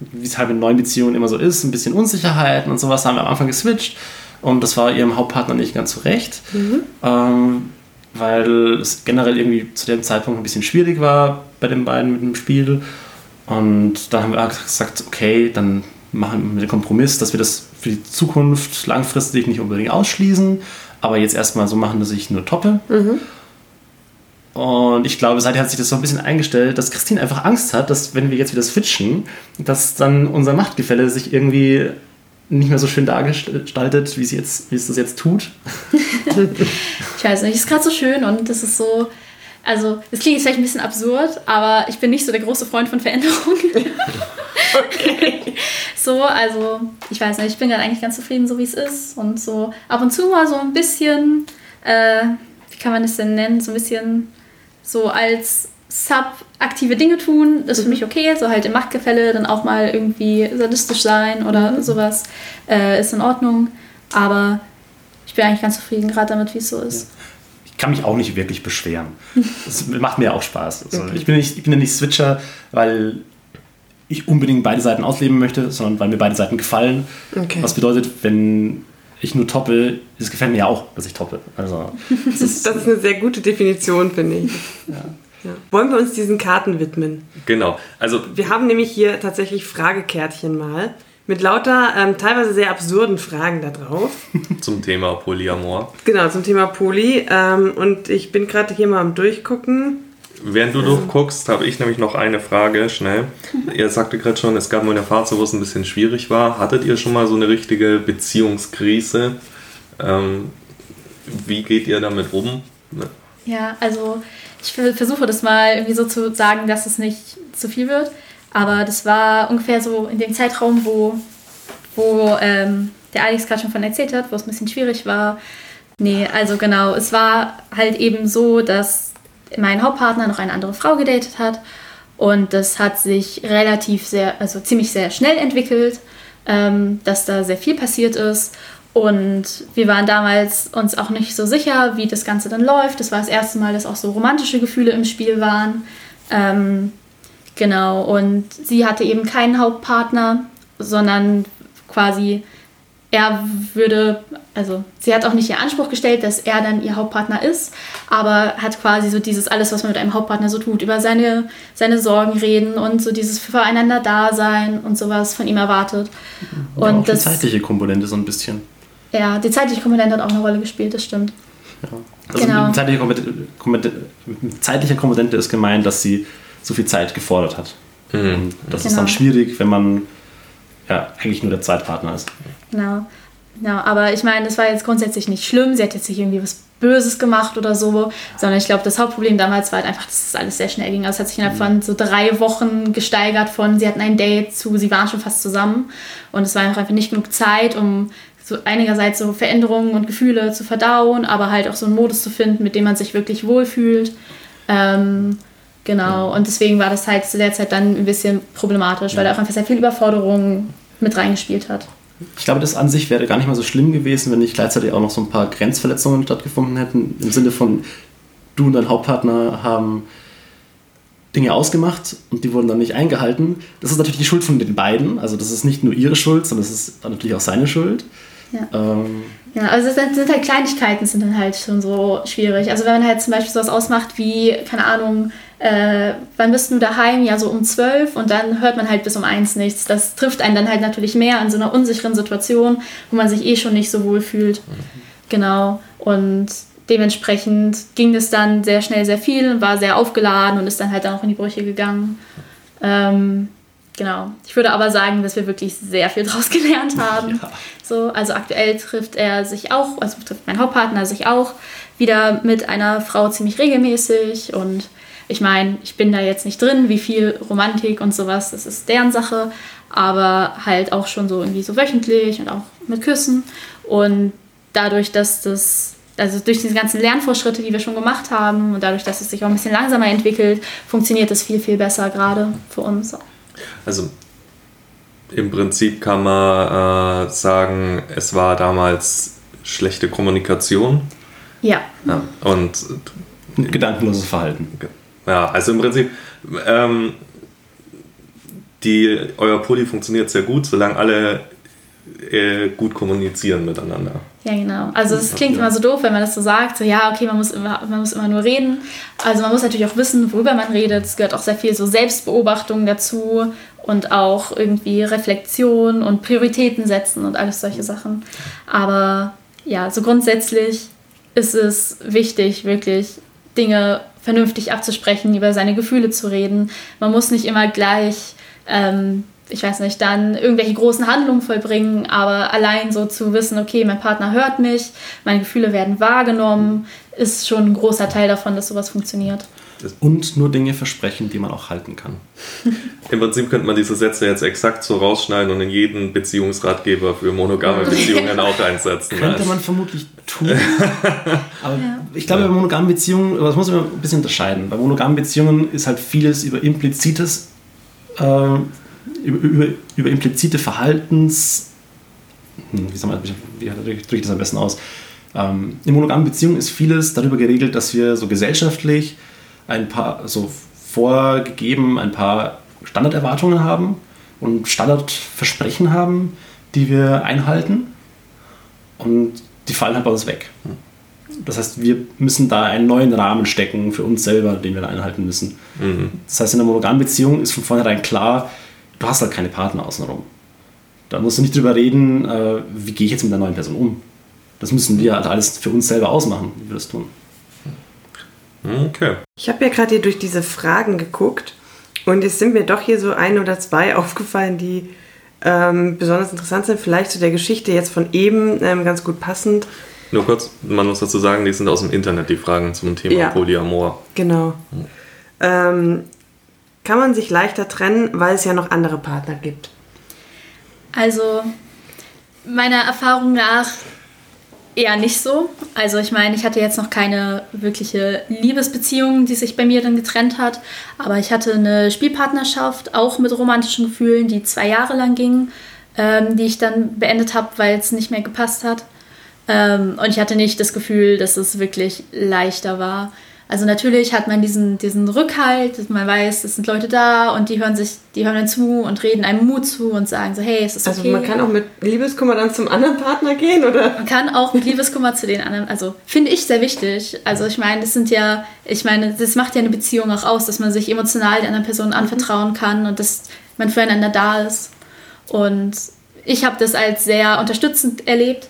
wie es halt in neuen Beziehungen immer so ist, ein bisschen Unsicherheiten und sowas haben wir am Anfang geswitcht und das war ihrem Hauptpartner nicht ganz so recht, mhm. ähm, weil es generell irgendwie zu dem Zeitpunkt ein bisschen schwierig war bei den beiden mit dem Spiel und dann haben wir gesagt, okay, dann machen wir den Kompromiss, dass wir das für die Zukunft langfristig nicht unbedingt ausschließen, aber jetzt erstmal so machen, dass ich nur toppe. Mhm. Und ich glaube, seitdem hat sich das so ein bisschen eingestellt, dass Christine einfach Angst hat, dass wenn wir jetzt wieder switchen, dass dann unser Machtgefälle sich irgendwie nicht mehr so schön dargestaltet, wie, sie jetzt, wie es das jetzt tut. (laughs) ich weiß nicht, es ist gerade so schön und das ist so, also es klingt jetzt vielleicht ein bisschen absurd, aber ich bin nicht so der große Freund von Veränderungen. okay. (laughs) (laughs) so, also ich weiß nicht, ich bin gerade eigentlich ganz zufrieden, so wie es ist. Und so ab und zu mal so ein bisschen, äh, wie kann man das denn nennen, so ein bisschen so als Sub aktive Dinge tun, ist mhm. für mich okay. So halt im Machtgefälle dann auch mal irgendwie sadistisch sein oder mhm. sowas äh, ist in Ordnung. Aber ich bin eigentlich ganz zufrieden gerade damit, wie es so ist. Ich kann mich auch nicht wirklich beschweren. (laughs) Es macht mir auch Spaß. Also okay. ich, bin nicht, ich bin ja nicht Switcher, weil ich unbedingt beide Seiten ausleben möchte, sondern weil mir beide Seiten gefallen. Okay. Was bedeutet, wenn ich nur toppe, es gefällt mir ja auch, dass ich toppe. Also, das, (laughs) ist, das ist eine sehr gute Definition, finde ich. (laughs) Ja. Ja. Wollen wir uns diesen Karten widmen? Genau. Also wir haben nämlich hier tatsächlich Fragekärtchen mal mit lauter ähm, teilweise sehr absurden Fragen da drauf. (laughs) Zum Thema Polyamor. Genau, zum Thema Poly. Ähm, und ich bin gerade hier mal am Durchgucken. Während du durchguckst, habe ich nämlich noch eine Frage, schnell. (laughs) Ihr sagte gerade schon, es gab mal eine Phase, wo es ein bisschen schwierig war. Hattet ihr schon mal so eine richtige Beziehungskrise? Ähm, wie geht ihr damit um? Ne? Ja, also ich versuche das mal irgendwie so zu sagen, dass es nicht zu viel wird. Aber das war ungefähr so in dem Zeitraum, wo, wo ähm, der Alex gerade schon von erzählt hat, wo es ein bisschen schwierig war. Nee, also genau, es war halt eben so, dass mein Hauptpartner noch eine andere Frau gedatet hat und das hat sich relativ sehr, also ziemlich sehr schnell entwickelt, ähm, dass da sehr viel passiert ist und wir waren damals uns auch nicht so sicher, wie das Ganze dann läuft. Das war das erste Mal, dass auch so romantische Gefühle im Spiel waren. Ähm, genau, und sie hatte eben keinen Hauptpartner, sondern quasi er würde, also sie hat auch nicht ihr Anspruch gestellt, dass er dann ihr Hauptpartner ist, aber hat quasi so dieses alles, was man mit einem Hauptpartner so tut, über seine, seine Sorgen reden und so dieses füreinander Dasein und sowas von ihm erwartet. Und, und auch das, die zeitliche Komponente so ein bisschen. Ja, die zeitliche Komponente hat auch eine Rolle gespielt, das stimmt. Ja. Also genau. mit, zeitlicher Komponente, mit zeitlicher Komponente ist gemeint, dass sie so viel Zeit gefordert hat. Mhm. Das genau. ist dann genau. schwierig, wenn man ja, eigentlich nur der Zweitpartner ist. Genau. Ja, aber ich meine, das war jetzt grundsätzlich nicht schlimm. Sie hat jetzt nicht irgendwie was Böses gemacht oder so, sondern ich glaube, das Hauptproblem damals war halt einfach, dass es das alles sehr schnell ging. Also es hat sich innerhalb von so drei Wochen gesteigert von, sie hatten ein Date zu, sie waren schon fast zusammen und es war einfach nicht genug Zeit, um so einigerseits so Veränderungen und Gefühle zu verdauen, aber halt auch so einen Modus zu finden, mit dem man sich wirklich wohlfühlt. Ähm, genau, und deswegen war das halt zu der Zeit dann ein bisschen problematisch, weil da auch einfach sehr viel Überforderung mit reingespielt hat. Ich glaube, das an sich wäre gar nicht mal so schlimm gewesen, wenn nicht gleichzeitig auch noch so ein paar Grenzverletzungen stattgefunden hätten. Im Sinne von, du und dein Hauptpartner haben Dinge ausgemacht und die wurden dann nicht eingehalten. Das ist natürlich die Schuld von den beiden. Also das ist nicht nur ihre Schuld, sondern es ist natürlich auch seine Schuld. Ja. Ähm, ja, also es sind halt Kleinigkeiten, sind dann halt schon so schwierig. Also wenn man halt zum Beispiel sowas ausmacht wie, keine Ahnung, äh, wann bist du daheim? Ja, so um zwölf und dann hört man halt bis um eins nichts. Das trifft einen dann halt natürlich mehr in so einer unsicheren Situation, wo man sich eh schon nicht so wohl fühlt. Mhm. Genau. Und dementsprechend ging es dann sehr schnell sehr viel, war sehr aufgeladen und ist dann halt dann auch in die Brüche gegangen. Ähm, genau. Ich würde aber sagen, dass wir wirklich sehr viel (laughs) daraus gelernt haben. Ja. So, also aktuell trifft er sich auch, also trifft mein Hauptpartner sich auch wieder mit einer Frau ziemlich regelmäßig und ich meine, ich bin da jetzt nicht drin, wie viel Romantik und sowas, das ist deren Sache, aber halt auch schon so irgendwie so wöchentlich und auch mit Küssen. Und dadurch, dass das, also durch diese ganzen Lernvorschritte, die wir schon gemacht haben und dadurch, dass es sich auch ein bisschen langsamer entwickelt, funktioniert das viel, viel besser gerade für uns. Also im Prinzip kann man äh, sagen, es war damals schlechte Kommunikation. Ja. ja und gedankenloses Verhalten. Ja, also im Prinzip, ähm, die, euer Pulli funktioniert sehr gut, solange alle äh, gut kommunizieren miteinander. Ja, genau. Also es klingt ja. immer so doof, wenn man das so sagt, so ja, okay, man muss, immer, man muss immer nur reden. Also man muss natürlich auch wissen, worüber man redet. Es gehört auch sehr viel so Selbstbeobachtung dazu und auch irgendwie Reflexion und Prioritäten setzen und alles solche Sachen. Aber ja, so grundsätzlich ist es wichtig, wirklich Dinge vernünftig abzusprechen, über seine Gefühle zu reden. Man muss nicht immer gleich, ähm, ich weiß nicht, dann irgendwelche großen Handlungen vollbringen, aber allein so zu wissen, okay, mein Partner hört mich, meine Gefühle werden wahrgenommen, ist schon ein großer Teil davon, dass sowas funktioniert. Und nur Dinge versprechen, die man auch halten kann. (laughs) Im Prinzip könnte man diese Sätze jetzt exakt so rausschneiden und in jeden Beziehungsratgeber für monogame Beziehungen auch einsetzen. Könnte man vermutlich tun. (laughs) Aber ja. ich glaube, bei monogamen Beziehungen, das muss man ein bisschen unterscheiden. Bei monogamen Beziehungen ist halt vieles über implizites, äh, über, über, über, implizite Verhaltens. Hm, wie, man, wie drücke ich das am besten aus? Ähm, in monogamen Beziehungen ist vieles darüber geregelt, dass wir so gesellschaftlich ein paar, so vorgegeben, ein paar Standarderwartungen haben und Standardversprechen haben, die wir einhalten. Und die fallen halt bei uns weg. Das heißt, wir müssen da einen neuen Rahmen stecken für uns selber, den wir da einhalten müssen. Mhm. Das heißt, in einer monogamen Beziehung ist von vornherein klar, du hast halt keine Partner außenrum. Da musst du nicht drüber reden, äh, wie gehe ich jetzt mit der neuen Person um. Das müssen wir halt alles für uns selber ausmachen, wie wir das tun. Okay. Ich habe ja gerade hier durch diese Fragen geguckt und es sind mir doch hier so ein oder zwei (laughs) aufgefallen, die ähm, besonders interessant sind. Vielleicht zu der Geschichte jetzt von eben ähm, ganz gut passend. Nur kurz, man muss dazu sagen, die sind aus dem Internet, die Fragen zum Thema Ja. Polyamor. Genau. Ähm, kann man sich leichter trennen, weil es ja noch andere Partner gibt? Also meiner Erfahrung nach eher nicht so. Also ich meine, ich hatte jetzt noch keine wirkliche Liebesbeziehung, die sich bei mir dann getrennt hat. Aber ich hatte eine Spielpartnerschaft, auch mit romantischen Gefühlen, die zwei Jahre lang ging, ähm, die ich dann beendet habe, weil es nicht mehr gepasst hat. Ähm, und ich hatte nicht das Gefühl, dass es wirklich leichter war. Also natürlich hat man diesen, diesen Rückhalt, dass man weiß, es sind Leute da und die hören sich, die hören dann zu und reden einem Mut zu und sagen so, hey, es ist okay. Also man kann auch mit Liebeskummer dann zum anderen Partner gehen, oder? Man kann auch mit Liebeskummer zu den anderen, also finde ich sehr wichtig. Also ich meine, das sind ja, ich meine, das macht ja eine Beziehung auch aus, dass man sich emotional der anderen Person anvertrauen kann und dass man füreinander da ist. Und ich habe das als sehr unterstützend erlebt,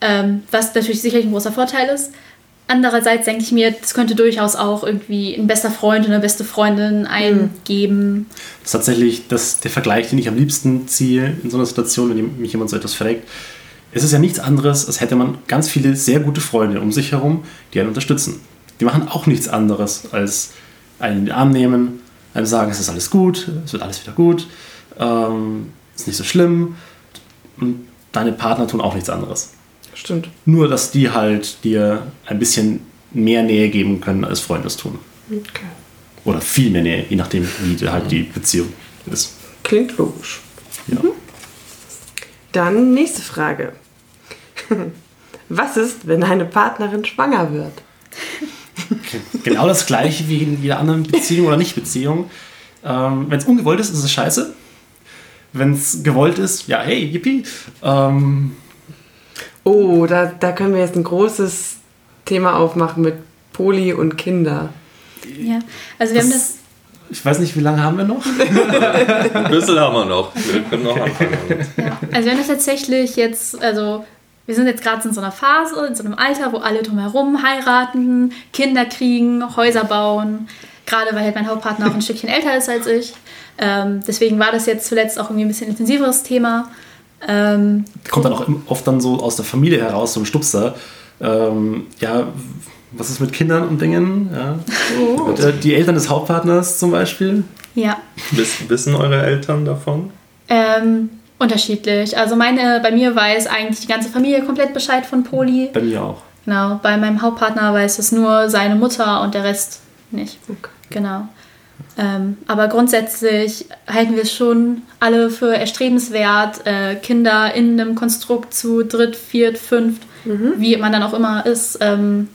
ähm, was natürlich sicherlich ein großer Vorteil ist. Andererseits denke ich mir, das könnte durchaus auch irgendwie ein bester Freund oder eine beste Freundin eingeben. Das ist tatsächlich das, der Vergleich, den ich am liebsten ziehe in so einer Situation, wenn mich jemand so etwas fragt. Es ist ja nichts anderes, als hätte man ganz viele sehr gute Freunde um sich herum, die einen unterstützen. Die machen auch nichts anderes, als einen in den Arm nehmen, einem sagen, es ist alles gut, es wird alles wieder gut, ähm, ist nicht so schlimm. Und deine Partner tun auch nichts anderes. Stimmt. Nur, dass die halt dir ein bisschen mehr Nähe geben können, als Freunde es tun. Okay. Oder viel mehr Nähe, je nachdem, wie halt die Beziehung ist. Klingt logisch. Ja. Dann nächste Frage. (laughs) Was ist, wenn eine Partnerin schwanger wird? Genau das gleiche wie in jeder anderen Beziehung oder Nicht-Beziehung. Ähm, Wenn es ungewollt ist, ist es scheiße. Wenn es gewollt ist, ja, hey, yippie. Ähm, Oh, da, da können wir jetzt ein großes Thema aufmachen mit Poli und Kinder. Ja, also wir haben das ich weiß nicht, wie lange haben wir noch? Ein bisschen haben wir noch. Wir können noch anfangen. Ja, also wir haben das tatsächlich jetzt, also wir sind jetzt gerade in so einer Phase, in so einem Alter, wo alle drumherum heiraten, Kinder kriegen, Häuser bauen. Gerade weil halt mein Hauptpartner auch ein Stückchen älter ist als ich. Ähm, deswegen war das jetzt zuletzt auch irgendwie ein bisschen intensiveres Thema. Ähm, Kommt dann auch oft dann so aus der Familie heraus, so ein Stupser. Ähm, ja, was ist mit Kindern und Dingen? Ja. Und, äh, Die Eltern des Hauptpartners zum Beispiel. ja, Wiss, wissen eure Eltern davon? ähm, unterschiedlich. Also meine, bei mir weiß eigentlich die ganze Familie komplett Bescheid von Poli. Bei mir auch. Genau, bei meinem Hauptpartner weiß es nur seine Mutter und der Rest nicht. Okay. Genau. Ähm, aber grundsätzlich halten wir es schon alle für erstrebenswert, äh, Kinder in einem Konstrukt zu dritt, viert, fünft, wie man dann auch immer ist, ähm,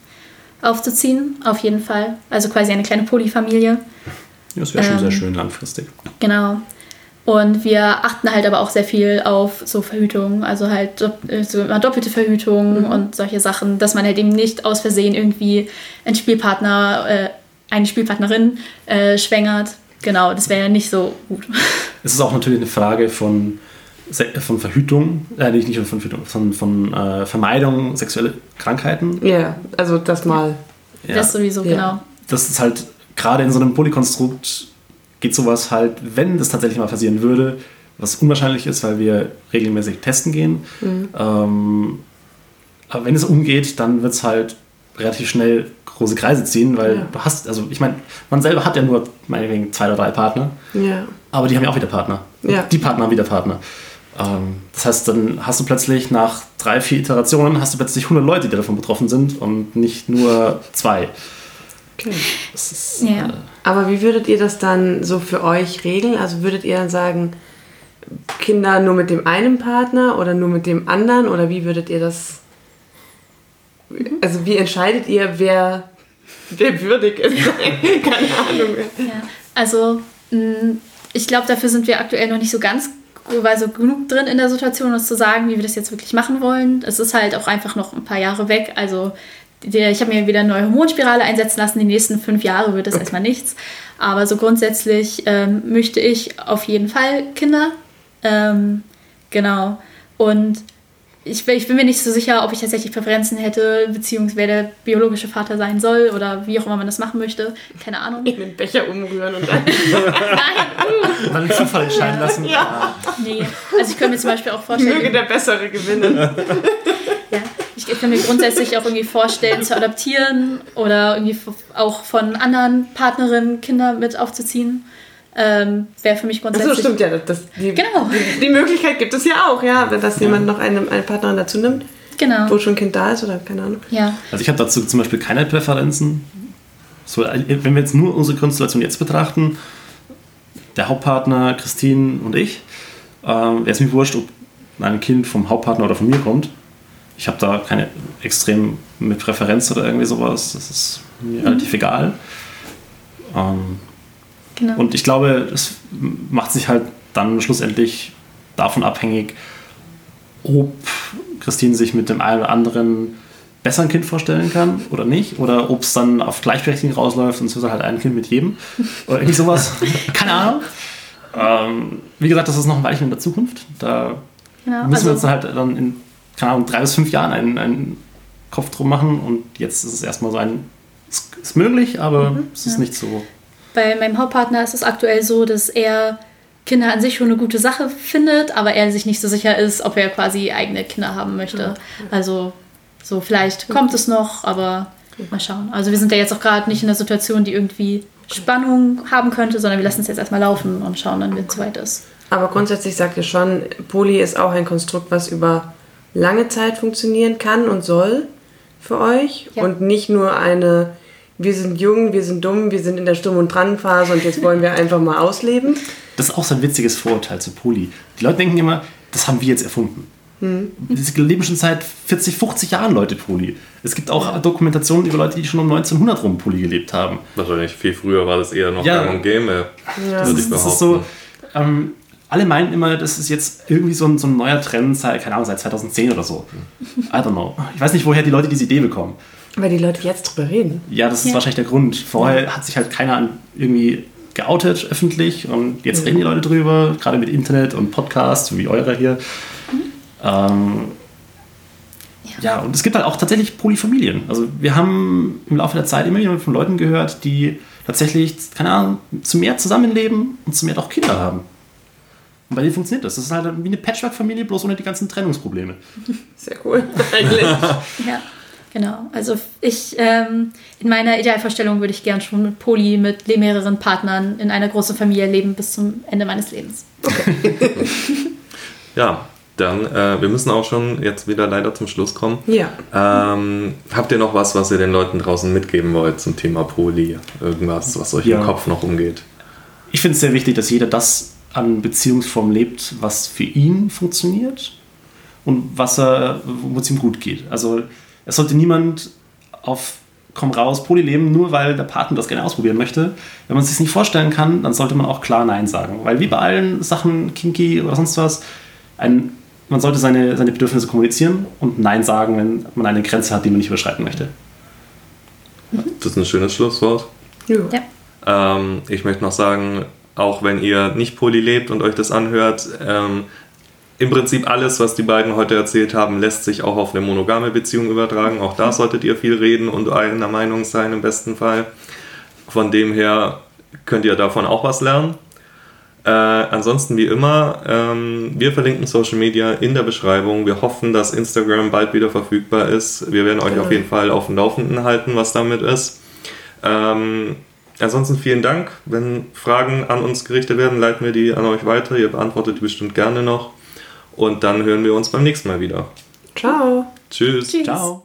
aufzuziehen. Auf jeden Fall. Also quasi eine kleine Polyfamilie. Ja, das wäre schon Ähm, sehr schön langfristig. Genau. Und wir achten halt aber auch sehr viel auf so Verhütung, also halt so immer doppelte Verhütung und solche Sachen, dass man halt eben nicht aus Versehen irgendwie einen Spielpartner, äh, eine Spielpartnerin äh, schwängert. Genau, das wäre ja nicht so gut. Es ist auch natürlich eine Frage von, von Verhütung, äh, nicht nicht von Verhütung, von, von äh, Vermeidung sexueller Krankheiten. Ja, also das mal. Ja. Das sowieso, Ja. genau. das ist halt gerade in so einem Polykonstrukt geht sowas halt, wenn das tatsächlich mal passieren würde, was unwahrscheinlich ist, weil wir regelmäßig testen gehen. Ähm, aber wenn es umgeht, dann wird es halt relativ schnell große Kreise ziehen, weil Ja. du hast, also ich meine, man selber hat ja nur meinetwegen zwei oder drei Partner, Ja. aber die haben ja auch wieder Partner. Ja. Die Partner haben wieder Partner. Ähm, das heißt, dann hast du plötzlich nach drei, vier Iterationen hast du plötzlich 100 Leute, die davon betroffen sind und nicht nur zwei. Okay. Ist, Ja. äh, Aber wie würdet ihr das dann so für euch regeln? Also würdet ihr dann sagen, Kinder nur mit dem einen Partner oder nur mit dem anderen? Oder wie würdet ihr das. Also wie entscheidet ihr, wer, wer würdig ist? (laughs) Keine Ahnung. Ja, also mh, ich glaube, dafür sind wir aktuell noch nicht so ganz also genug drin in der Situation, uns zu sagen, wie wir das jetzt wirklich machen wollen. Es ist halt auch einfach noch ein paar Jahre weg. Also ich habe mir wieder eine neue Hormonspirale einsetzen lassen. Die nächsten fünf Jahre wird das erstmal nichts. Aber so grundsätzlich ähm, möchte ich auf jeden Fall Kinder. Ähm, genau. Und ich, ich bin mir nicht so sicher, ob ich tatsächlich Präferenzen hätte, beziehungsweise wer der biologische Vater sein soll oder wie auch immer man das machen möchte. Keine Ahnung. In den Becher umrühren und dann. (laughs) Nein, Und dann den Zufall entscheiden Ja. lassen. Ja. nee. Also ich könnte mir zum Beispiel auch vorstellen, Möge der Bessere gewinnen. Ja, ich kann mir grundsätzlich auch irgendwie vorstellen, zu adoptieren oder irgendwie f- auch von anderen Partnerinnen Kinder mit aufzuziehen. Ähm, Wäre für mich Achso, grundsätzlich. stimmt ja. Das, die, Genau. Die, die Möglichkeit gibt es ja auch, ja, dass jemand noch eine, eine Partnerin dazu nimmt, Genau. wo schon ein Kind da ist oder keine Ahnung. Ja. Also ich habe dazu zum Beispiel keine Präferenzen. So, wenn wir jetzt nur unsere Konstellation jetzt betrachten, der Hauptpartner, Christine und ich, ähm, wäre es mir wurscht, ob ein Kind vom Hauptpartner oder von mir kommt. Ich habe da keine extrem mit Präferenz oder irgendwie sowas. Das ist mir relativ egal. Ähm, Genau. und ich glaube, es macht sich halt dann schlussendlich davon abhängig, ob Christine sich mit dem einen oder anderen besser ein Kind vorstellen kann oder nicht. Oder ob es dann auf Gleichberechtigung rausläuft und es wird halt ein Kind mit jedem. (laughs) Oder irgendwie sowas. Keine Ahnung. Ähm, wie gesagt, das ist noch ein Weilchen in der Zukunft. Da genau. müssen wir uns Also, halt dann in, keine Ahnung, drei bis fünf Jahren einen, einen Kopf drum machen. Und jetzt ist es erstmal so ein, es ist möglich, aber es ist ja. nicht so. Bei meinem Hauptpartner ist es aktuell so, dass er Kinder an sich schon eine gute Sache findet, aber er sich nicht so sicher ist, ob er quasi eigene Kinder haben möchte. Also so vielleicht kommt es noch, aber mal schauen. Also wir sind ja jetzt auch gerade nicht in der Situation, die irgendwie Spannung haben könnte, sondern wir lassen es jetzt erstmal laufen und schauen dann, wenn es soweit ist. Aber grundsätzlich sagt ihr schon, Poly ist auch ein Konstrukt, was über lange Zeit funktionieren kann und soll für euch. Ja. Und nicht nur eine, wir sind jung, wir sind dumm, wir sind in der Sturm- und Drang-Phase und jetzt wollen wir (laughs) einfach mal ausleben. Das ist auch so ein witziges Vorurteil zu Poli. Die Leute denken immer, das haben wir jetzt erfunden. Es leben schon seit 40, 50 Jahren Leute Poli. Es gibt auch Dokumentationen über Leute, die schon um 1900 rum Poli gelebt haben. Wahrscheinlich viel früher war das eher noch Ja. gang und gäbe. Ja. würde ich Das ist so, ähm, alle meinen immer, das ist jetzt irgendwie so ein, so ein neuer Trend, seit, keine Ahnung, seit 2010 oder so. I don't know. Ich weiß nicht, woher die Leute diese Idee bekommen. Weil die Leute jetzt drüber reden. Ja, das ist Ja. wahrscheinlich der Grund. Vorher hat sich halt keiner irgendwie geoutet öffentlich und jetzt reden die Leute drüber, gerade mit Internet und Podcasts, wie eure hier. Ähm, ja, und es gibt halt auch tatsächlich Polyfamilien. Also wir haben im Laufe der Zeit immer wieder von Leuten gehört, die tatsächlich, keine Ahnung, zu mehr zusammenleben und zu mehr auch Kinder haben. Und bei denen funktioniert das. Das ist halt wie eine Patchwork-Familie, bloß ohne die ganzen Trennungsprobleme. (laughs) Sehr cool, eigentlich. (laughs) Ja, genau. Also ich, ähm, in meiner Idealvorstellung würde ich gern schon mit Poly, mit mehreren Partnern in einer großen Familie leben bis zum Ende meines Lebens. (laughs) Ja, dann, äh, wir müssen auch schon jetzt wieder leider zum Schluss kommen. Ja. Ähm, habt ihr noch was, was ihr den Leuten draußen mitgeben wollt zum Thema Poly? Irgendwas, was euch Ja. im Kopf noch umgeht? Ich finde es sehr wichtig, dass jeder das an Beziehungsform lebt, was für ihn funktioniert und was er, wo es ihm gut geht. Also es sollte niemand auf komm raus, Poly leben, nur weil der Partner das gerne ausprobieren möchte. Wenn man es sich nicht vorstellen kann, dann sollte man auch klar Nein sagen. Weil wie bei allen Sachen, Kinky oder sonst was, ein, man sollte seine, seine Bedürfnisse kommunizieren und Nein sagen, wenn man eine Grenze hat, die man nicht überschreiten möchte. Das ist ein schönes Schlusswort. ja. Ja. Ähm, ich möchte noch sagen, auch wenn ihr nicht poly lebt und euch das anhört, ähm, im Prinzip alles, was die beiden heute erzählt haben, lässt sich auch auf eine monogame Beziehung übertragen. Auch da solltet ihr viel reden und einer Meinung sein im besten Fall. Von dem her könnt ihr davon auch was lernen. Äh, ansonsten wie immer, ähm, wir verlinken Social Media in der Beschreibung. Wir hoffen, dass Instagram bald wieder verfügbar ist. Wir werden euch Genau. auf jeden Fall auf dem Laufenden halten, was damit ist. Ähm, ansonsten vielen Dank. Wenn Fragen an uns gerichtet werden, leiten wir die an euch weiter. Ihr beantwortet die bestimmt gerne noch. Und dann hören wir uns beim nächsten Mal wieder. Ciao. Tschüss. Tschüss. Ciao.